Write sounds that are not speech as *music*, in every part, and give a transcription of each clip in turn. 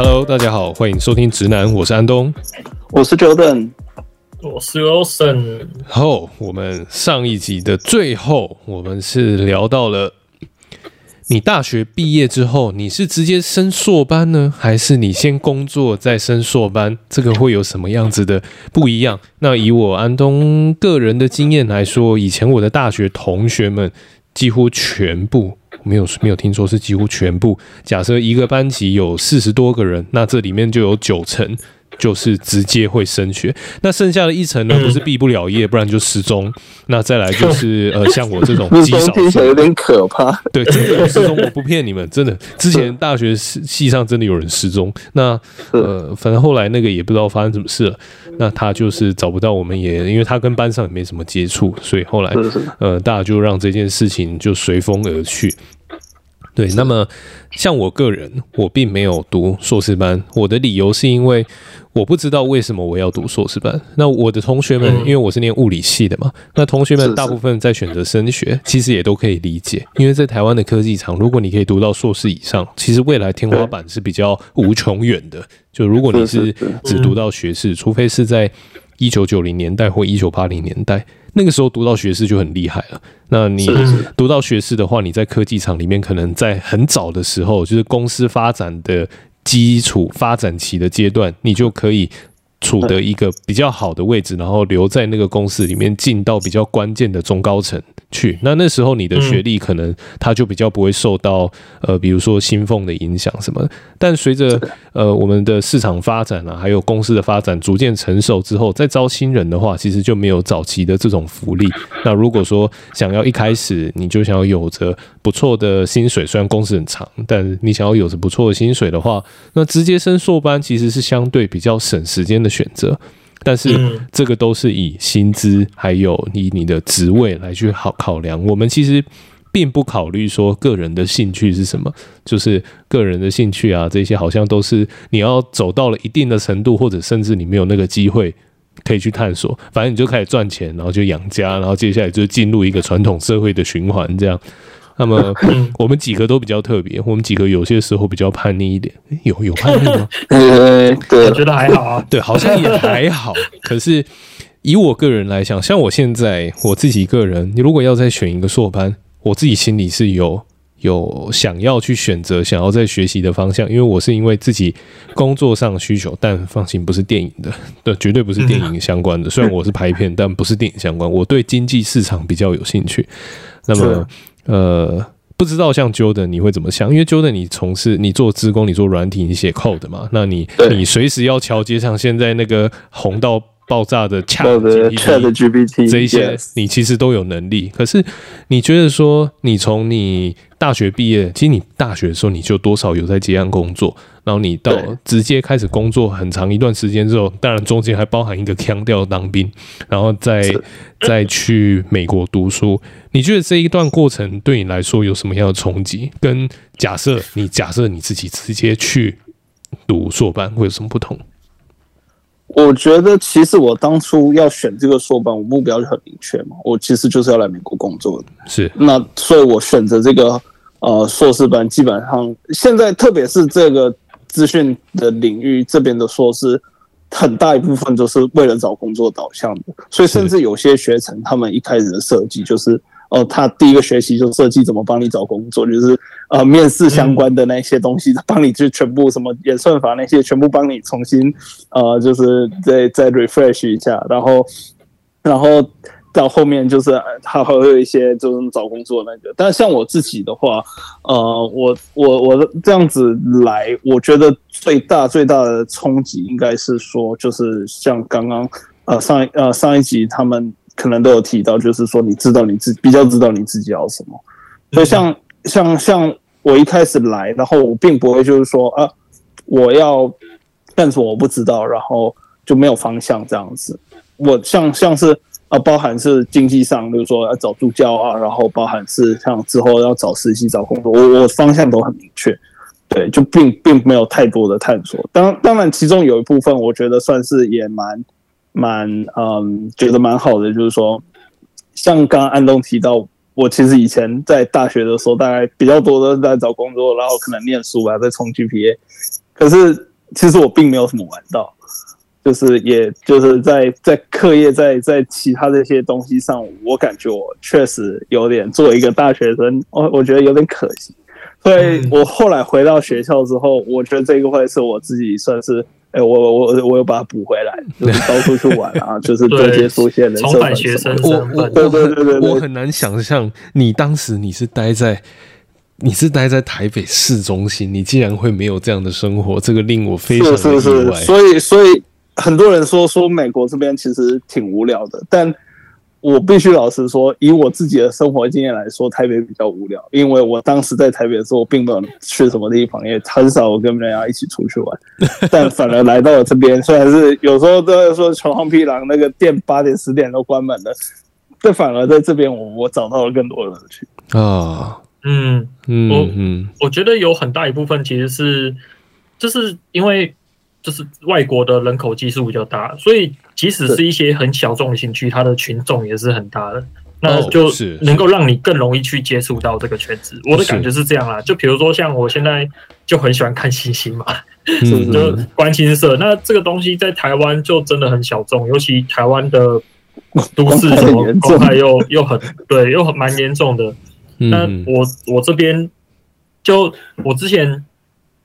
Hello，大家好，欢迎收听直男，我是安东，我是 Jordan，我是 Wilson。后，我们上一集的最后，我们是聊到了你大学毕业之后，你是直接升硕班呢，还是你先工作再升硕班？这个会有什么样子的不一样？那以我安东个人的经验来说，以前我的大学同学们几乎全部。没有没有听说是几乎全部。假设一个班级有四十多个人，那这里面就有九成。就是直接会升学，那剩下的一层呢，不是毕不了业，不然就失踪。那再来就是 *laughs* 呃，像我这种极少数，听起来有点可怕。对，真的有失踪，我不骗你们，真的。之前大学系上真的有人失踪。那呃，反正后来那个也不知道发生什么事了。那他就是找不到我们，也因为他跟班上也没什么接触，所以后来呃，大家就让这件事情就随风而去。对，那么像我个人，我并没有读硕士班。我的理由是因为我不知道为什么我要读硕士班。那我的同学们，因为我是念物理系的嘛，那同学们大部分在选择升学，其实也都可以理解。因为在台湾的科技厂，如果你可以读到硕士以上，其实未来天花板是比较无穷远的。就如果你是只读到学士，除非是在一九九零年代或一九八零年代。那个时候读到学士就很厉害了。那你读到学士的话，你在科技厂里面可能在很早的时候，就是公司发展的基础发展期的阶段，你就可以处得一个比较好的位置，然后留在那个公司里面，进到比较关键的中高层。去，那那时候你的学历可能他就比较不会受到呃，比如说薪俸的影响什么的。但随着呃我们的市场发展啊，还有公司的发展逐渐成熟之后，再招新人的话，其实就没有早期的这种福利。那如果说想要一开始你就想要有着不错的薪水，虽然工时很长，但你想要有着不错的薪水的话，那直接升硕班其实是相对比较省时间的选择。但是这个都是以薪资还有以你的职位来去好考量。我们其实并不考虑说个人的兴趣是什么，就是个人的兴趣啊，这些好像都是你要走到了一定的程度，或者甚至你没有那个机会可以去探索。反正你就开始赚钱，然后就养家，然后接下来就进入一个传统社会的循环这样。那么 *laughs* 我们几个都比较特别，我们几个有些时候比较叛逆一点，有有叛逆吗？*laughs* 对，我觉得还好啊，*laughs* 对，好像也还好。可是以我个人来讲，像我现在我自己个人，你如果要再选一个硕班，我自己心里是有有想要去选择想要再学习的方向，因为我是因为自己工作上需求，但放心，不是电影的，对，绝对不是电影相关的。虽然我是拍片，但不是电影相关。我对经济市场比较有兴趣。那么。呃，不知道像 Jordan 你会怎么想？因为 Jordan 你从事你做职工，你做软体，你写 code 嘛，那你你随时要桥接上现在那个红到爆炸的 ChatGPT 这一些，你其实都有能力。可是你觉得说，你从你大学毕业，其实你大学的时候你就多少有在接案工作。然后你到直接开始工作很长一段时间之后，当然中间还包含一个腔调当兵，然后再 *laughs* 再去美国读书。你觉得这一段过程对你来说有什么样的冲击？跟假设你假设你自己直接去读硕班会有什么不同？我觉得其实我当初要选这个硕班，我目标就很明确嘛，我其实就是要来美国工作的。是，那所以我选择这个呃硕士班，基本上现在特别是这个。资讯的领域这边的硕士，很大一部分都是为了找工作导向的，所以甚至有些学程，他们一开始的设计就是，哦、呃，他第一个学期就设计怎么帮你找工作，就是呃面试相关的那些东西，帮你就全部什么演算法那些全部帮你重新呃，就是再再 refresh 一下，然后然后。到后面就是还会有一些就是找工作那个，但像我自己的话，呃，我我我这样子来，我觉得最大最大的冲击应该是说，就是像刚刚呃上一呃上一集他们可能都有提到，就是说你知道你自比较知道你自己要什么，所以像像像我一开始来，然后我并不会就是说啊我要干什么我不知道，然后就没有方向这样子，我像像是。啊，包含是经济上，比如说要找助教啊，然后包含是像之后要找实习、找工作，我我方向都很明确，对，就并并没有太多的探索。当当然，其中有一部分我觉得算是也蛮蛮嗯，觉得蛮好的，就是说，像刚刚安东提到，我其实以前在大学的时候，大概比较多的在找工作，然后可能念书吧，在冲 GPA，可是其实我并没有什么玩到，就是也就是在在课业在在其他这些东西上，我感觉我确实有点作为一个大学生，我我觉得有点可惜。所以我后来回到学校之后，我觉得这个会是我自己算是，哎、欸，我我我又把它补回来，就是到处去玩啊，*laughs* 就是多接触一些人，重返学生。我对对对对，我很难想象你当时你是待在你是待在台北市中心，你竟然会没有这样的生活，这个令我非常的意外。是是是，所以所以很多人说说美国这边其实挺无聊的，但。我必须老实说，以我自己的生活经验来说，台北比较无聊。因为我当时在台北的时候，我并没有去什么地方，也很少跟人家一起出去玩。*laughs* 但反而来到了这边，虽然是有时候都在说穷乡僻壤，那个店八点十点都关门了，但反而在这边，我我找到了更多的乐趣啊。嗯嗯我嗯，我觉得有很大一部分其实是，就是因为。就是外国的人口基数比较大，所以即使是一些很小众的兴趣，它的群众也是很大的，那就能够让你更容易去接触到这个圈子。我的感觉是这样啦，就比如说像我现在就很喜欢看星星嘛，*laughs* 就观星社。那这个东西在台湾就真的很小众，尤其台湾的都市 *laughs* 什么公害又又很对，又很蛮严重的。那我我这边就我之前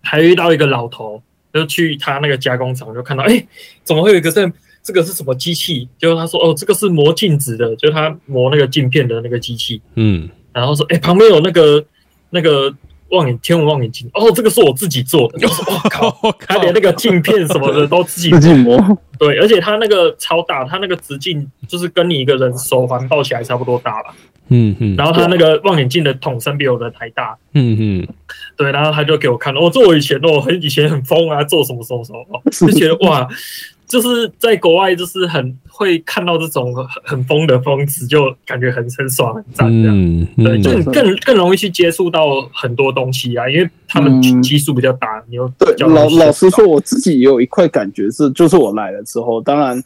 还遇到一个老头。就去他那个加工厂，就看到，哎、欸，怎么会有一个这这个是什么机器？就他说，哦，这个是磨镜子的，就他磨那个镜片的那个机器。嗯，然后说，哎、欸，旁边有那个那个望远天文望远镜，哦，这个是我自己做的。*laughs* 我 *laughs* 靠，他连那个镜片什么的都自己磨。自己磨。对，而且他那个超大，他那个直径就是跟你一个人手环抱起来差不多大吧。嗯嗯，然后他那个望远镜的筒身比我的还大，嗯嗯，对，然后他就给我看了，我做我以前哦，很以前很疯啊，做什么什么什么，*laughs* 就觉得哇，就是在国外就是很会看到这种很很疯的疯子，就感觉很很爽很赞这样，嗯。嗯、对，就你更更容易去接触到很多东西啊，因为他们基数比较大，嗯、你又对老老实说，我自己也有一块感觉是，就是我来了之后，当然，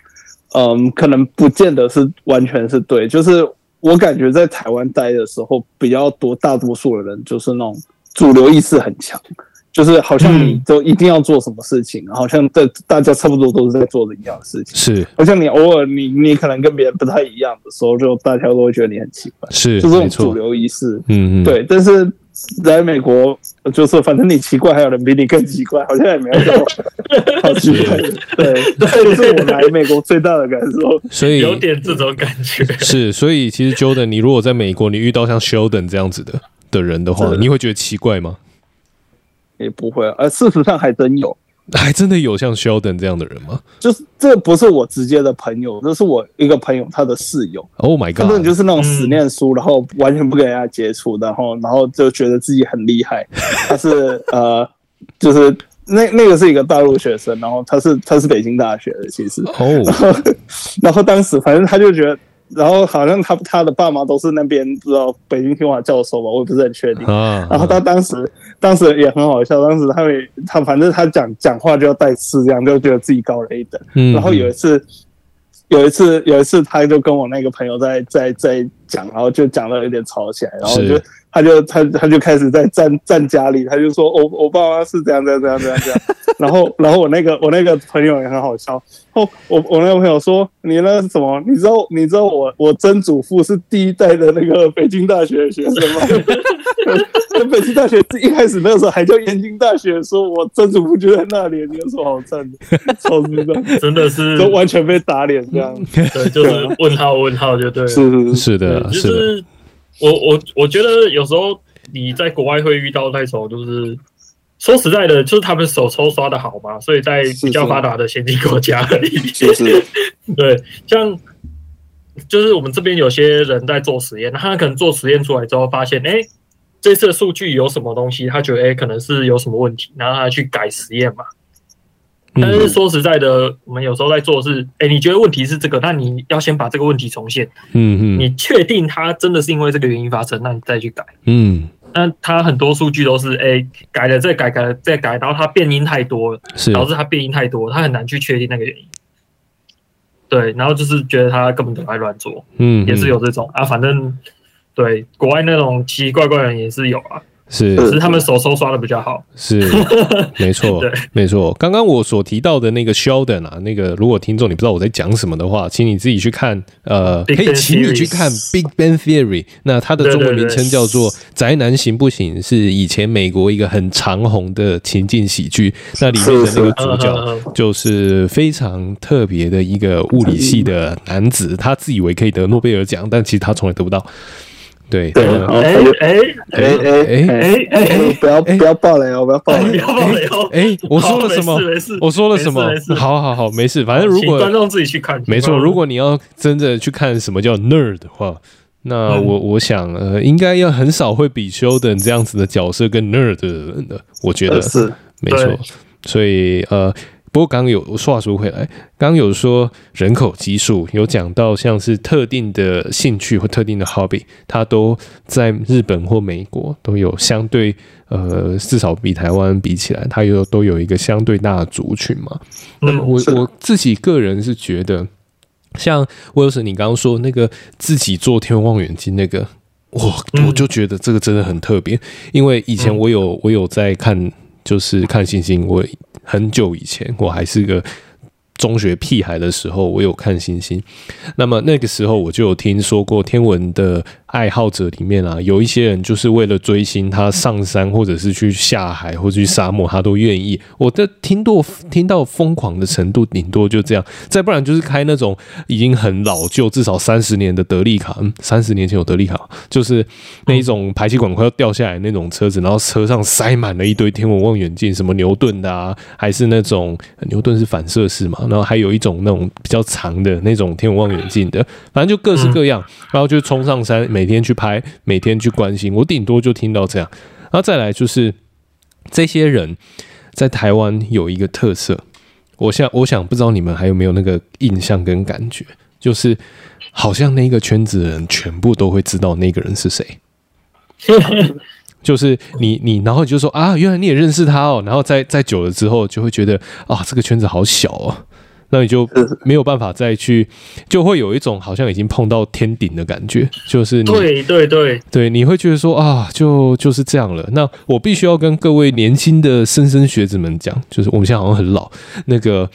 嗯，可能不见得是完全是对，就是。我感觉在台湾待的时候比较多，大多数的人就是那种主流意识很强，就是好像你都一定要做什么事情，嗯、好像在大家差不多都是在做的一样的事情。是，好像你偶尔你你可能跟别人不太一样的时候，就大家都会觉得你很奇怪。是，就这种主流意识。嗯嗯。对，但是在美国，就是反正你奇怪，还有人比你更奇怪，好像也没有。*laughs* 好奇怪。对，这是我来美国最大的感受，所以有点这种感觉。是，所以其实 Jordan，你如果在美国，你遇到像 Sheldon 这样子的的人的话，你会觉得奇怪吗？也不会啊，而事实上还真有，*laughs* 还真的有像 Sheldon 这样的人吗？就是这不是我直接的朋友，这是我一个朋友他的室友。Oh my god！真的就是那种死念书，然后完全不跟人家接触，然后然后就觉得自己很厉害。*laughs* 他是呃，就是。那那个是一个大陆学生，然后他是他是北京大学的，其实哦，然后，*laughs* 然后当时反正他就觉得，然后好像他他的爸妈都是那边不知道北京清华教授吧，我也不是很确定。啊，然后他当时当时也很好笑，当时他们他反正他讲讲话就要带刺，这样就觉得自己高人一等。嗯，然后有一次有一次有一次他就跟我那个朋友在在在讲，然后就讲的有点吵起来，然后就。他就他他就开始在站站家里，他就说我我爸妈是这样这样这样这样这样，然后然后我那个我那个朋友也很好笑，哦我我那个朋友说你那是什么？你知道你知道我我曾祖父是第一代的那个北京大学的学生吗？*laughs* 北京大学一开始那个时候还叫燕京大学，说我曾祖父就在那里，你有什么好赞的？超级的，真的是都完全被打脸这样，对，就是问号问号就对了，是是是的，是。我我我觉得有时候你在国外会遇到那种，就是说实在的，就是他们手抽刷的好嘛，所以在比较发达的先进国家里，是是 *laughs* 对，像就是我们这边有些人在做实验，他可能做实验出来之后发现，哎，这次的数据有什么东西，他觉得哎可能是有什么问题，然后他去改实验嘛。但是说实在的，我们有时候在做的是，哎，你觉得问题是这个，那你要先把这个问题重现。嗯嗯，你确定它真的是因为这个原因发生，那你再去改。嗯，那它很多数据都是，哎，改了再改，改了再改，然后它变音太多了，导致它变音太多，它很难去确定那个原因。对，然后就是觉得他根本都在乱做。嗯，也是有这种啊，反正对国外那种奇奇怪怪的人也是有啊。是，只是他们手手刷的比较好。是，*laughs* 没错，对，没错。刚刚我所提到的那个 Sheldon 啊，那个如果听众你不知道我在讲什么的话，请你自己去看，呃，可以请你去看 Big Bang Theory。那它的中文名称叫做《宅男行不行》，是以前美国一个很长红的情境喜剧。那里面的那个主角就是非常特别的一个物理系的男子，他自以为可以得诺贝尔奖，但其实他从来得不到。对，哎哎哎哎哎哎，不要不要爆雷哦！不要爆雷，不要爆雷哦！哎，我说了什么？我说了什么？好好好，没事，反正如果观众自己去看，没错。如果你要真的去看什么叫 nerd 的话，那我我想呃，应该要很少会比 Sheldon 这样子的角色跟 nerd 的人的，我觉得是没错。所以呃。不过刚刚有话说回来，刚刚有说人口基数，有讲到像是特定的兴趣或特定的 hobby，它都在日本或美国都有相对呃，至少比台湾比起来，它有都有一个相对大的族群嘛。那么我我自己个人是觉得，像威尔森你刚刚说那个自己做天文望远镜那个，我我就觉得这个真的很特别，因为以前我有我有在看，就是看星星，我。很久以前，我还是个中学屁孩的时候，我有看星星。那么那个时候，我就有听说过天文的。爱好者里面啊，有一些人就是为了追星，他上山或者是去下海或者去沙漠，他都愿意。我的听到听到疯狂的程度，顶多就这样。再不然就是开那种已经很老旧，至少三十年的德利卡。嗯，三十年前有德利卡，就是那一种排气管快要掉下来那种车子，然后车上塞满了一堆天文望远镜，什么牛顿的啊，还是那种牛顿是反射式嘛，然后还有一种那种比较长的那种天文望远镜的，反正就各式各样，然后就冲上山。每天去拍，每天去关心，我顶多就听到这样。然后再来就是这些人在台湾有一个特色，我想，我想不知道你们还有没有那个印象跟感觉，就是好像那个圈子的人全部都会知道那个人是谁。*laughs* 就是你，你，然后你就说啊，原来你也认识他哦。然后在在久了之后，就会觉得啊，这个圈子好小哦。那你就没有办法再去，就会有一种好像已经碰到天顶的感觉，就是你对对对对，你会觉得说啊，就就是这样了。那我必须要跟各位年轻的莘莘学子们讲，就是我们现在好像很老，那个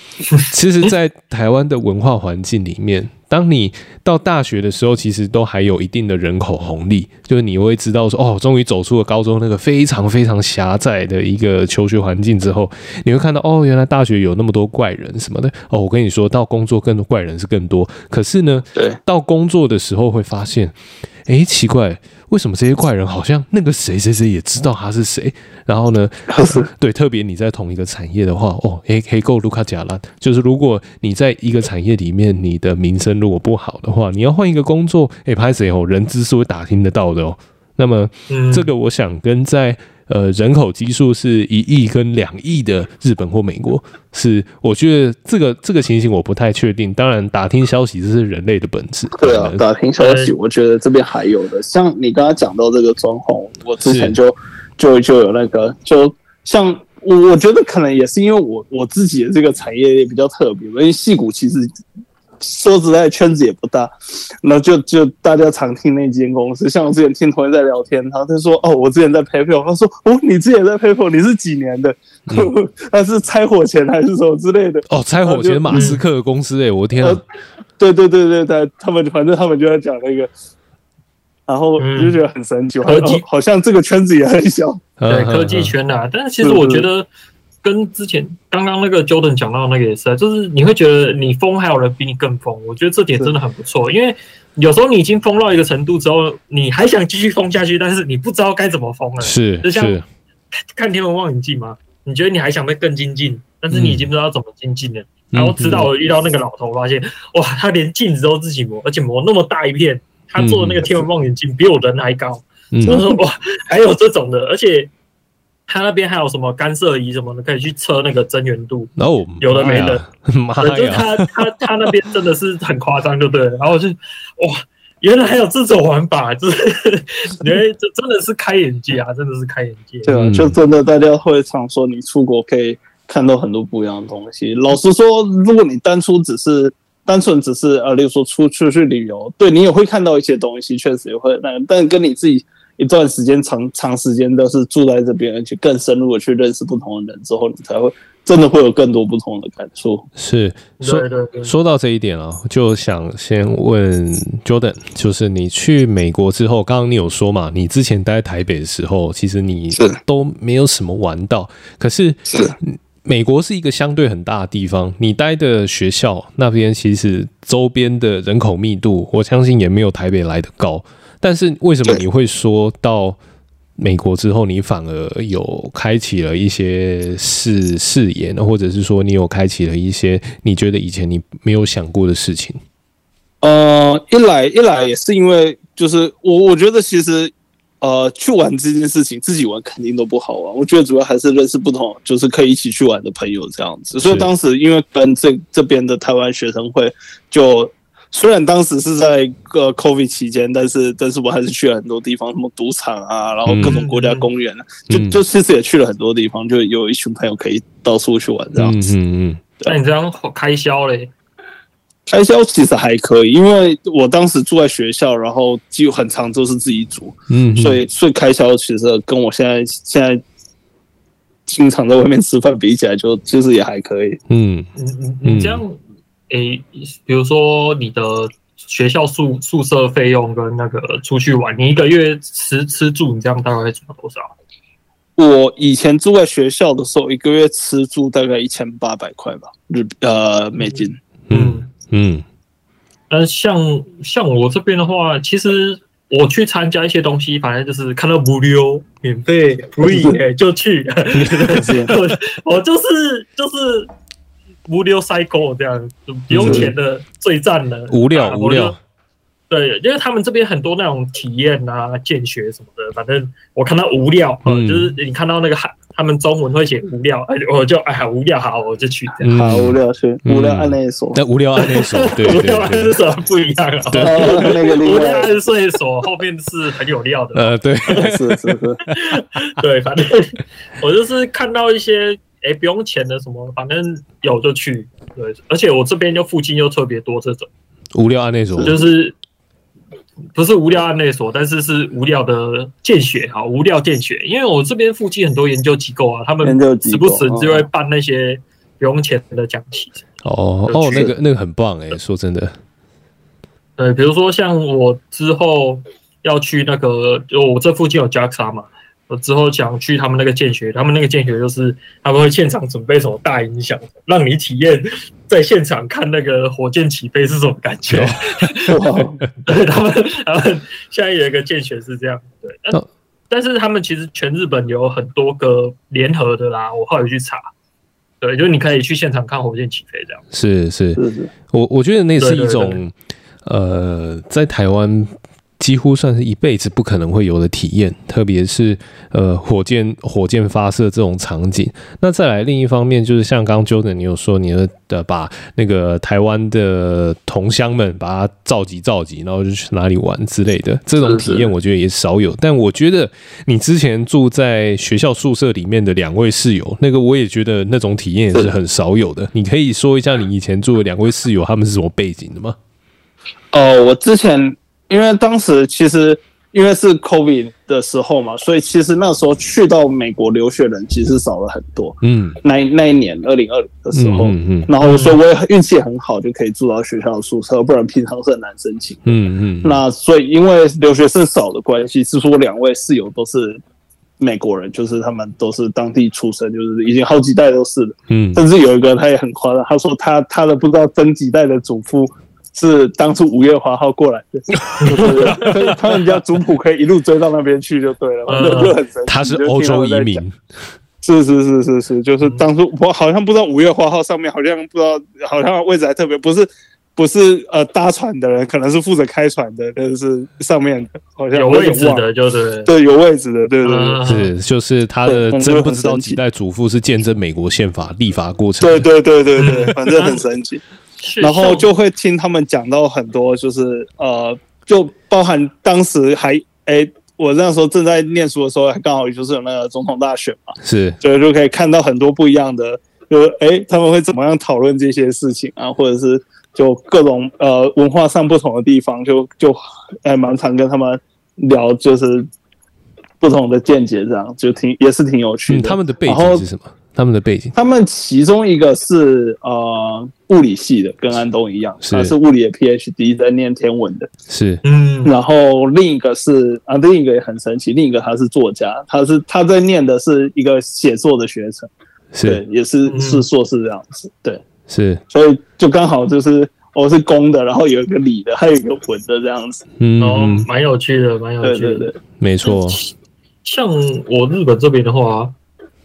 其实，在台湾的文化环境里面。当你到大学的时候，其实都还有一定的人口红利，就是你会知道说，哦，终于走出了高中那个非常非常狭窄的一个求学环境之后，你会看到，哦，原来大学有那么多怪人什么的。哦，我跟你说到工作更多怪人是更多，可是呢，对，到工作的时候会发现，哎，奇怪。为什么这些怪人好像那个谁谁谁也知道他是谁？然后呢，*laughs* 对，特别你在同一个产业的话，哦，黑黑够卢卡贾拉，就是如果你在一个产业里面，你的名声如果不好的话，你要换一个工作，哎，拍谁哦，人资是会打听得到的哦。那么，这个我想跟在。呃，人口基数是一亿跟两亿的日本或美国，是我觉得这个这个情形我不太确定。当然，打听消息这是人类的本质。对啊，打听消息，我觉得这边还有的，像你刚刚讲到这个装潢，我之前就就就有那个，就像我我觉得可能也是因为我我自己的这个产业也比较特别，因为戏骨其实。说实在，圈子也不大，那就就大家常听那间公司，像我之前听同学在聊天，他他说哦，我之前在 PayPal，他说哦，你之前在 PayPal，你是几年的？他、嗯、*laughs* 是拆伙前还是什么之类的？哦，拆伙前马斯克的公司哎、欸，我天啊、呃！对对对对对，他们反正他们就在讲那个，然后就觉得很神奇，科技、嗯、好像这个圈子也很小，对科技圈呐、啊，但是其实我觉得。跟之前刚刚那个 Jordan 讲到那个也是，就是你会觉得你疯，还有人比你更疯。我觉得这点真的很不错，因为有时候你已经疯到一个程度之后，你还想继续疯下去，但是你不知道该怎么疯了。是，就像看天文望远镜嘛，你觉得你还想再更精进，但是你已经不知道怎么精进了。嗯、然后直到我遇到那个老头，发现哇，他连镜子都自己磨，而且磨那么大一片，他做的那个天文望远镜比我人还高。嗯、我说哇，还有这种的，而且。他那边还有什么干涉仪什么的，可以去测那个增圆度。哦，有的没的，妈呀！*laughs* 就是他他他那边真的是很夸张，对不对了。然后我就哇，原来还有这种玩法，*laughs* 就是原来这真的是开眼界啊，真的是开眼界。对啊，就真的大家会常说，你出国可以看到很多不一样的东西。老实说，如果你当初只是单纯只是呃，例如说出出去旅游，对你也会看到一些东西，确实也会那，但跟你自己。一段时间长长时间都是住在这边，而且更深入的去认识不同的人之后，你才会真的会有更多不同的感受。是说对对对说到这一点啊，就想先问 Jordan，就是你去美国之后，刚刚你有说嘛，你之前待在台北的时候，其实你都没有什么玩到，可是是。美国是一个相对很大的地方，你待的学校那边其实周边的人口密度，我相信也没有台北来的高。但是为什么你会说到美国之后，你反而有开启了一些视视野呢？或者是说你有开启了一些你觉得以前你没有想过的事情？呃，一来一来也是因为，就是我我觉得其实。呃，去玩这件事情，自己玩肯定都不好玩。我觉得主要还是认识不同，就是可以一起去玩的朋友这样子。所以当时因为跟这这边的台湾学生会，就虽然当时是在个 COVID 期间，但是但是我还是去了很多地方，什么赌场啊，然后各种国家公园，嗯、就就其实也去了很多地方，就有一群朋友可以到处去玩这样子。嗯嗯，那你这样开销嘞？开销其实还可以，因为我当时住在学校，然后几乎很长都是自己煮，嗯，所以所以开销其实跟我现在现在经常在外面吃饭比起来，就其实也还可以。嗯嗯嗯，你这样，诶、欸，比如说你的学校宿宿舍费用跟那个出去玩，你一个月吃吃住，你这样大概会赚多少？我以前住在学校的时候，一个月吃住大概一千八百块吧，日呃美金，嗯。嗯嗯，但像像我这边的话，其实我去参加一些东西，反正就是看到无料、免费、*laughs* free，哎，就去。*laughs* 我我就是就是无料赛狗这样，不用钱的最赞了。无料无聊，对，因为他们这边很多那种体验啊、见学什么的，反正我看到无料，嗯，就是你看到那个海。他们中文会写无聊，哎，我就哎呀无聊，好，我就去这样。好无聊，去无聊按那一所。那无聊按那一所，*laughs* 对对对，无聊按所不一样啊。对，那个无聊按那一所后面是很有料的。呃，对，是是是，*laughs* 对，反正我就是看到一些哎不用钱的什么，反正有就去。对，而且我这边就附近又特别多这种无聊按那所，就是。不是无聊案内所，但是是无聊的见血哈，无聊见血。因为我这边附近很多研究机构啊，他们时不时就会办那些不用钱的讲题。哦哦，那个那个很棒哎、欸，说真的。对，比如说像我之后要去那个，就我这附近有 JAXA 嘛。我之后想去他们那个见学，他们那个见学就是他们会现场准备什么大音响，让你体验在现场看那个火箭起飞是什么感觉。*laughs* 对，他们他们现在有一个见学是这样，对，但，但是他们其实全日本有很多个联合的啦，我后来去查，对，就是你可以去现场看火箭起飞这样。是是，我我觉得那是一种呃，在台湾。几乎算是一辈子不可能会有的体验，特别是呃火箭火箭发射这种场景。那再来另一方面，就是像刚 Jordan 你有说你的的把那个台湾的同乡们把他召集召集，然后就去哪里玩之类的这种体验，我觉得也少有。但我觉得你之前住在学校宿舍里面的两位室友，那个我也觉得那种体验也是很少有的。你可以说一下你以前住的两位室友他们是什么背景的吗？哦，我之前。因为当时其实因为是 COVID 的时候嘛，所以其实那时候去到美国留学人其实少了很多。嗯，那那一年二零二零的时候，嗯嗯，然后所以我也运气很好，就可以住到学校的宿舍，不然平常是很难申请。嗯嗯，那所以因为留学生少的关系，是说两位室友都是美国人，就是他们都是当地出生，就是已经好几代都是的。嗯，甚至有一个他也很夸张，他说他他的不知道曾几代的祖父。是当初五月花号过来的，所 *laughs* 以他们家族谱可以一路追到那边去就对了，就很神奇。他是欧洲移民，是是是是是，就是当初我好像不知道五月花号上面好像不知道，好像位置还特别，不是不是呃搭船的人，可能是负责开船的，但是上面好像有位置的，就是对有位置的，对对对，是就是他的真不知道几代祖父是见证美国宪法立法过程，对对对对对，反正很神奇。*laughs* *laughs* 然后就会听他们讲到很多，就是呃，就包含当时还哎，我那时候正在念书的时候，还刚好就是有那个总统大选嘛，是，所以就可以看到很多不一样的，就是哎，他们会怎么样讨论这些事情啊，或者是就各种呃文化上不同的地方，就就还蛮常跟他们聊，就是不同的见解，这样就挺也是挺有趣的。嗯、他们的背景是什么？他们的背景，他们其中一个是呃物理系的，跟安东一样，他是物理的 PhD 在念天文的，是。嗯，然后另一个是啊，另一个也很神奇，另一个他是作家，他是他在念的是一个写作的学程，是。对，也是是硕士这样子，对，是，所以就刚好就是我是公的，然后有一个理的，还有一个文的这样子，嗯，哦，蛮有趣的，蛮有趣的，对对对，没错。像我日本这边的话，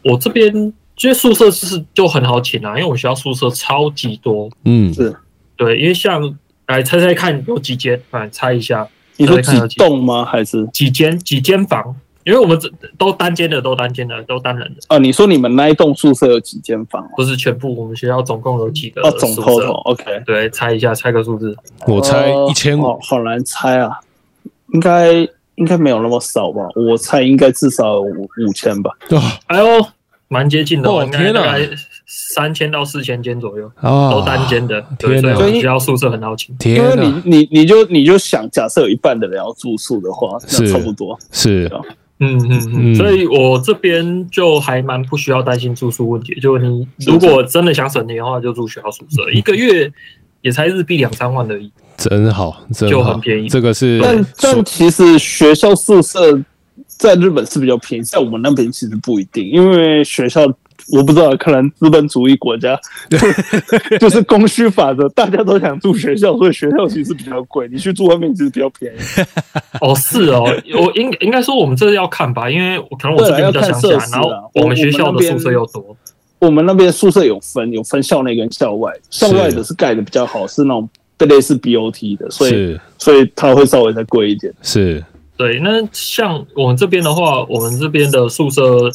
我这边。其实宿舍是就很好请啊，因为我们学校宿舍超级多。嗯，是对，因为像来猜猜看有几间，来猜一下。你说几栋吗？还是几间？几间房？因为我们这都单间的，都单间的，都单人的。啊，你说你们那一栋宿舍有几间房？不是全部，我们学校总共有几个？哦，总 total OK。对，猜一下，猜个数字。我猜一千五，好难猜啊。应该应该没有那么少吧？我猜应该至少五五千吧。对，哎呦。蛮接近的，应该大概三千到四千间左右，都单间的。对，所以学校宿舍很好请。因为你你你就你就想，假设有一半的人要住宿的话，那差不多是。嗯嗯嗯，所以我这边就还蛮不需要担心住宿问题。就你如果真的想省钱的话，就住学校宿舍，一个月也才日币两三万而已，真好，就很便宜。这个是，但但其实学校宿舍。在日本是比较便宜，在我们那边其实不一定，因为学校我不知道，可能资本主义国家 *laughs* 就是供需法则，大家都想住学校，所以学校其实比较贵。你去住外面其实比较便宜。*laughs* 哦，是哦，我应应该说我们这要看吧，因为可能我这边比较乡下，然后我们学校的宿舍又多。我们那边宿舍有分，有分校内跟校外，校外的是盖的比较好，是那种类似 BOT 的，所以所以它会稍微再贵一点。是。对，那像我们这边的话，我们这边的宿舍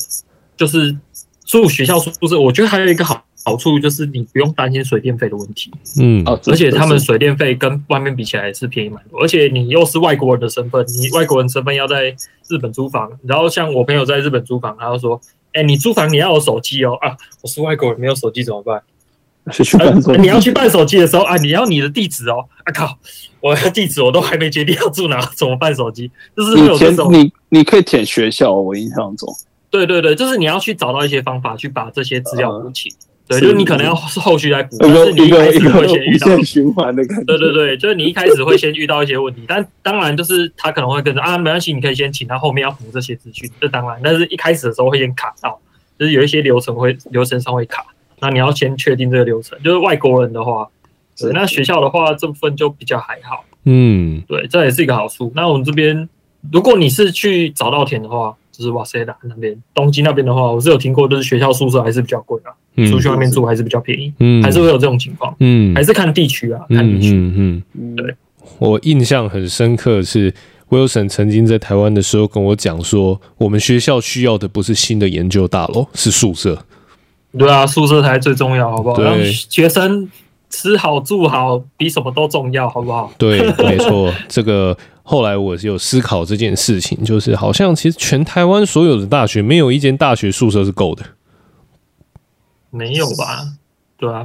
就是住学校宿舍，我觉得还有一个好好处就是你不用担心水电费的问题。嗯，而且他们水电费跟外面比起来是便宜蛮多，而且你又是外国人的身份，你外国人身份要在日本租房，然后像我朋友在日本租房，他就说：“哎，你租房你要有手机哦啊，我是外国人没有手机怎么办？” *laughs* 去办手机，你要去办手机的时候啊，你要你的地址哦。啊靠，我的地址我都还没决定要住哪，怎么办手机？就是有这种，你你可以填学校，我印象中。对对对，就是你要去找到一些方法去把这些资料补齐。对，就是你可能要是后续来补，但是你一开始会先遇到循环的感觉。对对对，就是你一开始会先遇到一些问题，但当然就是他可能会跟着啊，没关系，你可以先请他后面要补这些资讯，这当然。但是一开始的时候会先卡到，就是有一些流程会流程上会卡。那你要先确定这个流程，就是外国人的话，对，那学校的话这部分就比较还好，嗯，对，这也是一个好处。那我们这边，如果你是去早稻田的话，就是瓦塞达那边，东京那边的话，我是有听过，就是学校宿舍还是比较贵啊，出去外面住还是比较便宜，嗯，还是会有这种情况，嗯，还是看地区啊，看地区，嗯嗯，对。我印象很深刻的是，Wilson 曾经在台湾的时候跟我讲说，我们学校需要的不是新的研究大楼，是宿舍。对啊，宿舍才最重要，好不好？让学生吃好住好，比什么都重要，好不好？对，没错。这个后来我是有思考这件事情，就是好像其实全台湾所有的大学，没有一间大学宿舍是够的。没有吧？对啊，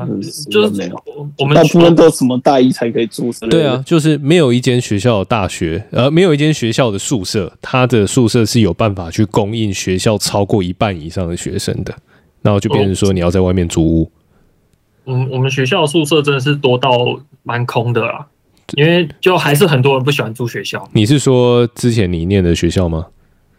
就是没有。我们大部分都什么大一才可以住？对啊，就是没有一间学校的大学，呃，没有一间学校的宿舍，它的宿舍是有办法去供应学校超过一半以上的学生的。然后就变成说你要在外面租屋。嗯，我们学校宿舍真的是多到蛮空的啦，因为就还是很多人不喜欢住学校。你是说之前你念的学校吗？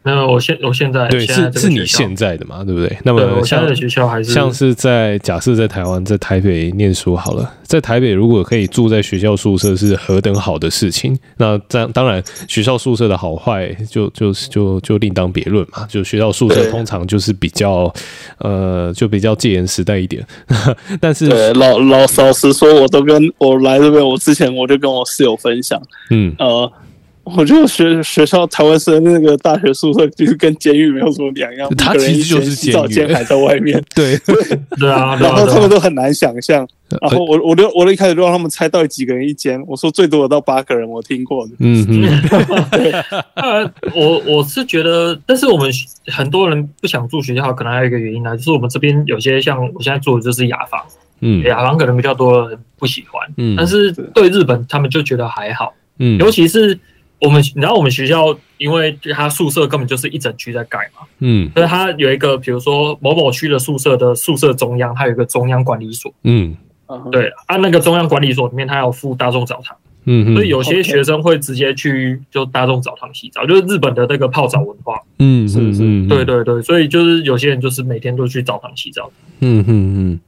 那我现我现在对是是你现在的嘛，对不对？那么我现在的学校还是像是在假设在台湾在台北念书好了，在台北如果可以住在学校宿舍是何等好的事情。那这样当然学校宿舍的好坏就就就就另当别论嘛。就学校宿舍通常就是比较呃就比较戒严时代一点，*laughs* 但是老老老实说，我都跟我来这边，我之前我就跟我室友分享，嗯呃。我觉得学学校台湾生那个大学宿舍就是跟监狱没有什么两样，他其实就是洗澡间还在外面。*laughs* 对 *laughs* 对对啊，然后他们都很难想象。然后我我就我就一开始就让他们猜到底几个人一间，我说最多有到八个人，我听过的。嗯嗯。*laughs* 对，我我是觉得，但是我们很多人不想住学校，可能还有一个原因呢，就是我们这边有些像我现在住的就是雅房，嗯，雅房可能比较多人不喜欢，嗯，但是对日本他们就觉得还好，嗯，尤其是。我们然后我们学校，因为它宿舍根本就是一整区在盖嘛，嗯，所以它有一个，比如说某某区的宿舍的宿舍中央，它有一个中央管理所，嗯，对，按、啊、那个中央管理所里面，它有附大众澡堂，嗯，所以有些学生会直接去就大众澡堂洗澡，就是日本的那个泡澡文化，嗯，是是，对对对，所以就是有些人就是每天都去澡堂洗澡，嗯嗯嗯，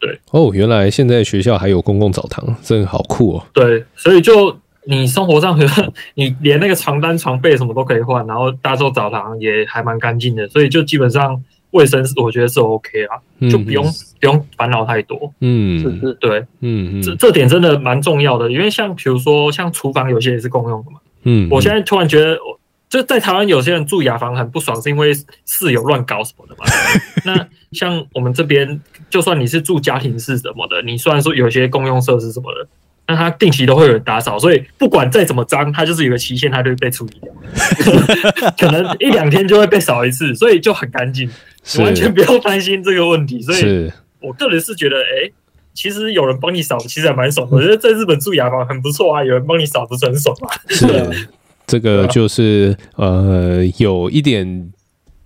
对，哦，原来现在学校还有公共澡堂，真的好酷哦，对，所以就。你生活上，*laughs* 你连那个床单、床被什么都可以换，然后大洲澡堂也还蛮干净的，所以就基本上卫生，我觉得是 OK 啊，就不用、嗯、不用烦恼太多。嗯，是是，对，嗯嗯，这这点真的蛮重要的，因为像比如说像厨房有些也是共用的嘛。嗯，我现在突然觉得，就在台湾有些人住雅房很不爽，是因为室友乱搞什么的嘛。*laughs* 那像我们这边，就算你是住家庭式什么的，你虽然说有些共用设施什么的。那它定期都会有人打扫，所以不管再怎么脏，它就是有个期限，它就会被处理掉。*laughs* 可能一两天就会被扫一次，所以就很干净，完全不用担心这个问题。所以，我个人是觉得，哎、欸，其实有人帮你扫，其实还蛮爽的。我觉得在日本住雅房很不错啊，有人帮你扫不是很爽吗？是，这个就是呃，有一点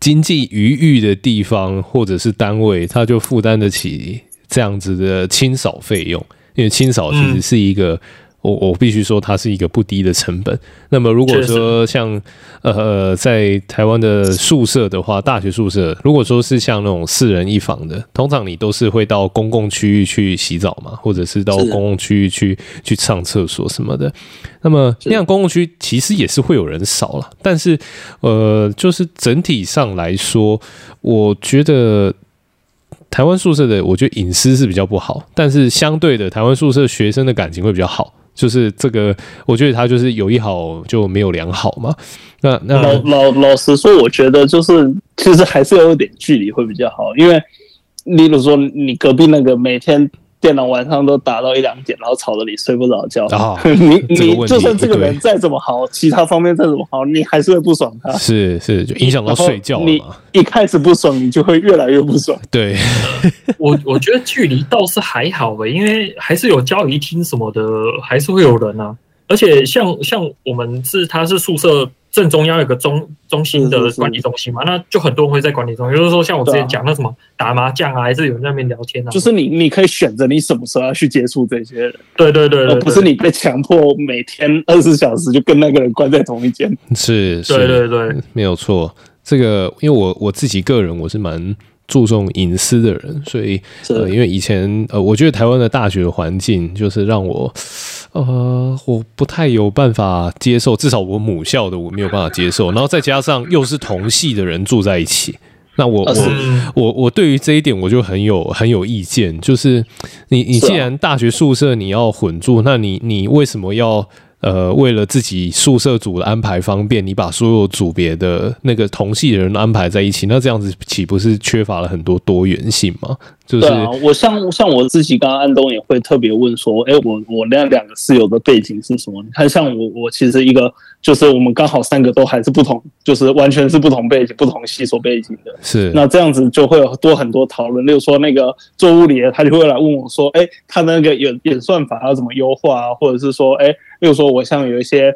经济余裕的地方或者是单位，他就负担得起这样子的清扫费用。因为清扫其实是一个，嗯、我我必须说它是一个不低的成本。那么如果说像呃在台湾的宿舍的话，大学宿舍如果说是像那种四人一房的，通常你都是会到公共区域去洗澡嘛，或者是到公共区域去去上厕所什么的。那么那样公共区其实也是会有人扫了，但是呃，就是整体上来说，我觉得。台湾宿舍的，我觉得隐私是比较不好，但是相对的，台湾宿舍学生的感情会比较好。就是这个，我觉得他就是有一好就没有两好嘛。那那老老老实说，我觉得就是其实还是有一点距离会比较好，因为例如说你隔壁那个每天。电脑晚上都打到一两点，然后吵得你睡不着觉。哦、*laughs* 你你就算这个人再怎么好，其他方面再怎么好，你还是会不爽他。*laughs* 是是，就影响到睡觉。你一开始不爽，你就会越来越不爽。对，*laughs* 我我觉得距离倒是还好吧，因为还是有交谊厅什么的，还是会有人啊。而且像像我们是，他是宿舍。正中央有个中中心的管理中心嘛，那就很多人会在管理中心。就是说，像我之前讲那什么打麻将啊，还是有人在那边聊天啊。就是你，你可以选择你什么时候要去接触这些人。对对对，而不是你被强迫每天二十四小时就跟那个人关在同一间。是，是，对对对，没有错。这个，因为我我自己个人我是蛮注重隐私的人，所以呃，因为以前呃，我觉得台湾的大学环境就是让我。呃，我不太有办法接受，至少我母校的我没有办法接受。*laughs* 然后再加上又是同系的人住在一起，那我我我我对于这一点我就很有很有意见。就是你你既然大学宿舍你要混住，那你你为什么要？呃，为了自己宿舍组的安排方便，你把所有组别的那个同系的人安排在一起，那这样子岂不是缺乏了很多多元性吗？就是我像像我自己，刚刚安东也会特别问说，哎，我我那两个室友的背景是什么？你看，像我我其实一个就是我们刚好三个都还是不同，就是完全是不同背景、不同系所背景的。是那这样子就会有多很多讨论。例如说，那个做物理的他就会来问我说，哎，他那个演演算法要怎么优化啊？或者是说，哎。比如说，我像有一些，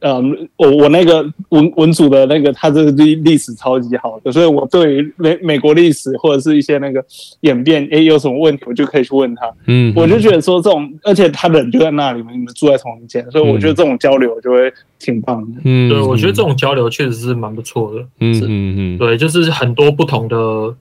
嗯，我我那个文文组的那个，他这个历历史超级好的，所以我对于美美国历史或者是一些那个演变，诶，有什么问题，我就可以去问他。嗯，我就觉得说这种，而且他人就在那里嘛，你们住在同一间，所以我觉得这种交流就会挺棒的。嗯，对，我觉得这种交流确实是蛮不错的。嗯嗯嗯，对，就是很多不同的。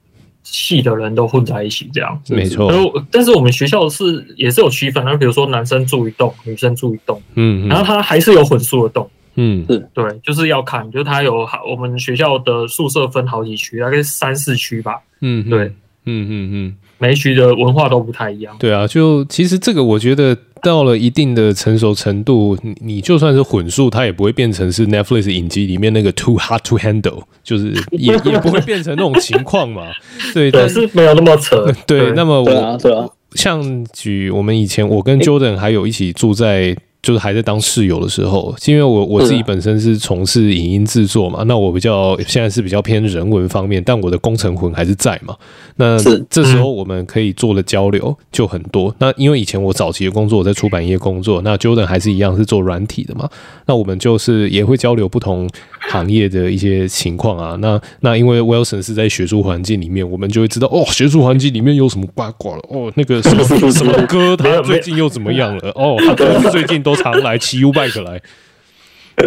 系的人都混在一起，这样没错。但是我们学校是也是有区分，然后比如说男生住一栋，女生住一栋，嗯，然后他还是有混宿的栋，嗯，是。对，就是要看，就是他有好，我们学校的宿舍分好几区，大概三四区吧，嗯，对，嗯嗯嗯，每一区的文化都不太一样。对啊，就其实这个我觉得。到了一定的成熟程度，你你就算是混宿，它也不会变成是 Netflix 影集里面那个 too hard to handle，就是也也不会变成那种情况嘛。*laughs* 对，但是没有那么扯。对，那么我对啊，对啊。像举我们以前，我跟 Jordan 还有一起住在就是还在当室友的时候，是因为我我自己本身是从事影音制作嘛，那我比较现在是比较偏人文方面，但我的工程魂还是在嘛。那这时候我们可以做的交流就很多。那因为以前我早期的工作我在出版业工作，那 Jordan 还是一样是做软体的嘛，那我们就是也会交流不同行业的一些情况啊。那那因为 Wilson 是在学术环境里面，我们就会知道哦，学术环境里面有什么八卦了哦，那个什么 *laughs* 什么歌他最近又怎么样了哦，他最近都。常来骑 U bike 来，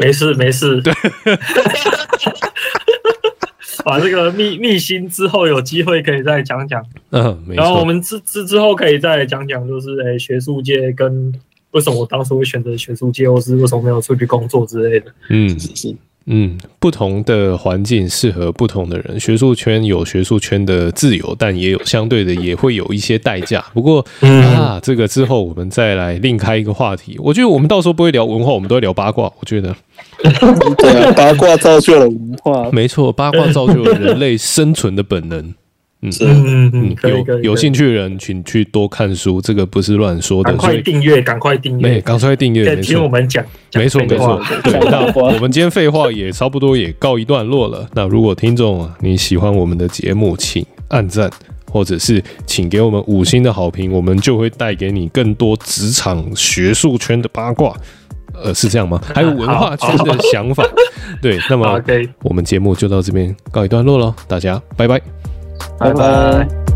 没事没事。对，*laughs* 把这个密密心之后有机会可以再讲讲。嗯，没。然后我们之之之后可以再讲讲，就是诶、欸，学术界跟为什么我当时会选择学术界，或是为什么没有出去工作之类的。嗯，是是。嗯，不同的环境适合不同的人。学术圈有学术圈的自由，但也有相对的，也会有一些代价。不过、嗯、啊，这个之后我们再来另开一个话题。我觉得我们到时候不会聊文化，我们都会聊八卦。我觉得，*laughs* 对啊，八卦造就了文化，没错，八卦造就了人类生存的本能。嗯嗯嗯，有有兴趣的人，请去多看书，这个不是乱说的。赶快订阅，赶快订阅，没，赶快订阅，听我们讲，没错没错。对，那 *laughs* 我们今天废话也差不多也告一段落了。那如果听众你喜欢我们的节目，请按赞，或者是请给我们五星的好评，我们就会带给你更多职场学术圈的八卦。呃，是这样吗？还有文化圈的想法。对，那么 *laughs* 我们节目就到这边告一段落了，大家拜拜。